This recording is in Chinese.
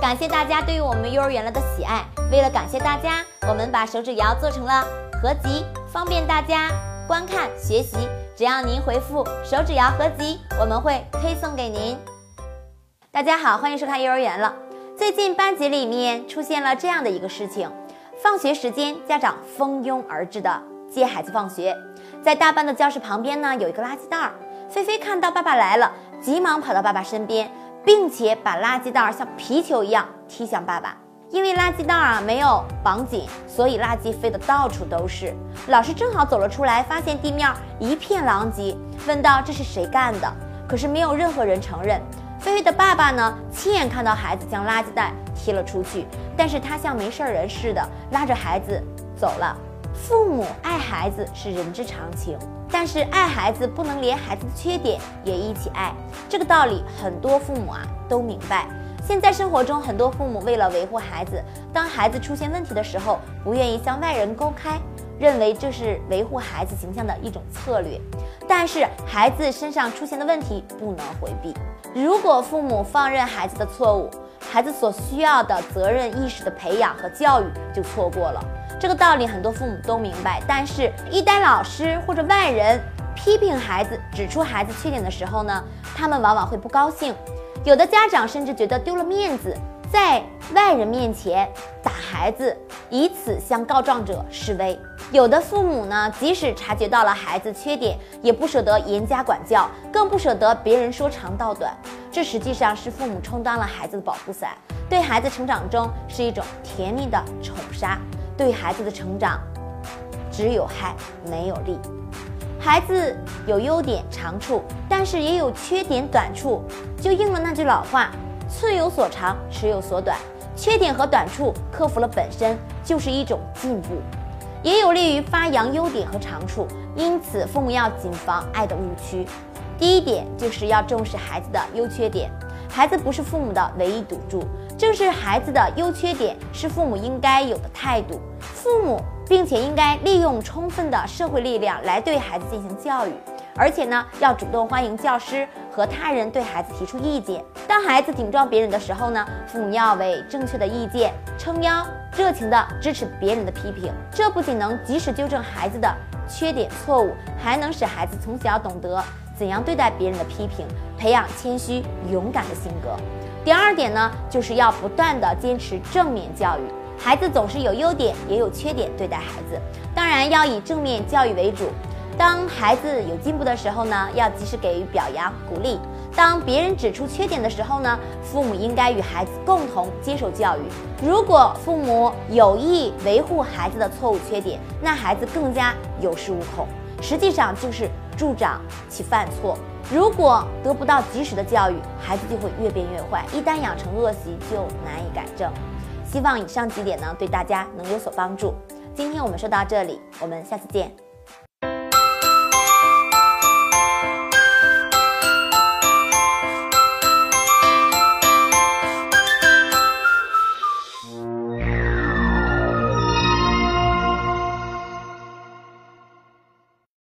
感谢大家对于我们幼儿园了的喜爱。为了感谢大家，我们把手指谣做成了合集，方便大家观看学习。只要您回复“手指谣合集”，我们会推送给您。大家好，欢迎收看幼儿园了。最近班级里面出现了这样的一个事情：放学时间，家长蜂拥而至的接孩子放学，在大班的教室旁边呢有一个垃圾袋儿。菲菲看到爸爸来了，急忙跑到爸爸身边，并且把垃圾袋像皮球一样踢向爸爸。因为垃圾袋啊没有绑紧，所以垃圾飞得到处都是。老师正好走了出来，发现地面一片狼藉，问道：“这是谁干的？”可是没有任何人承认。菲菲的爸爸呢，亲眼看到孩子将垃圾袋踢了出去，但是他像没事人似的拉着孩子走了。父母爱孩子是人之常情。但是爱孩子不能连孩子的缺点也一起爱，这个道理很多父母啊都明白。现在生活中很多父母为了维护孩子，当孩子出现问题的时候，不愿意向外人公开，认为这是维护孩子形象的一种策略。但是孩子身上出现的问题不能回避，如果父母放任孩子的错误，孩子所需要的责任意识的培养和教育就错过了。这个道理很多父母都明白，但是，一旦老师或者外人批评孩子、指出孩子缺点的时候呢，他们往往会不高兴。有的家长甚至觉得丢了面子，在外人面前打孩子，以此向告状者示威。有的父母呢，即使察觉到了孩子缺点，也不舍得严加管教，更不舍得别人说长道短。这实际上是父母充当了孩子的保护伞，对孩子成长中是一种甜蜜的宠杀。对孩子的成长只有害没有利。孩子有优点长处，但是也有缺点短处，就应了那句老话：寸有所长，尺有所短。缺点和短处克服了，本身就是一种进步，也有利于发扬优点和长处。因此，父母要谨防爱的误区。第一点就是要重视孩子的优缺点。孩子不是父母的唯一赌注，正是孩子的优缺点是父母应该有的态度。父母并且应该利用充分的社会力量来对孩子进行教育，而且呢要主动欢迎教师和他人对孩子提出意见。当孩子顶撞别人的时候呢，父母要为正确的意见撑腰，热情的支持别人的批评。这不仅能及时纠正孩子的缺点错误，还能使孩子从小懂得。怎样对待别人的批评，培养谦虚勇敢的性格。第二点呢，就是要不断的坚持正面教育。孩子总是有优点也有缺点，对待孩子，当然要以正面教育为主。当孩子有进步的时候呢，要及时给予表扬鼓励。当别人指出缺点的时候呢，父母应该与孩子共同接受教育。如果父母有意维护孩子的错误缺点，那孩子更加有恃无恐。实际上就是助长其犯错。如果得不到及时的教育，孩子就会越变越坏。一旦养成恶习，就难以改正。希望以上几点呢，对大家能有所帮助。今天我们说到这里，我们下次见。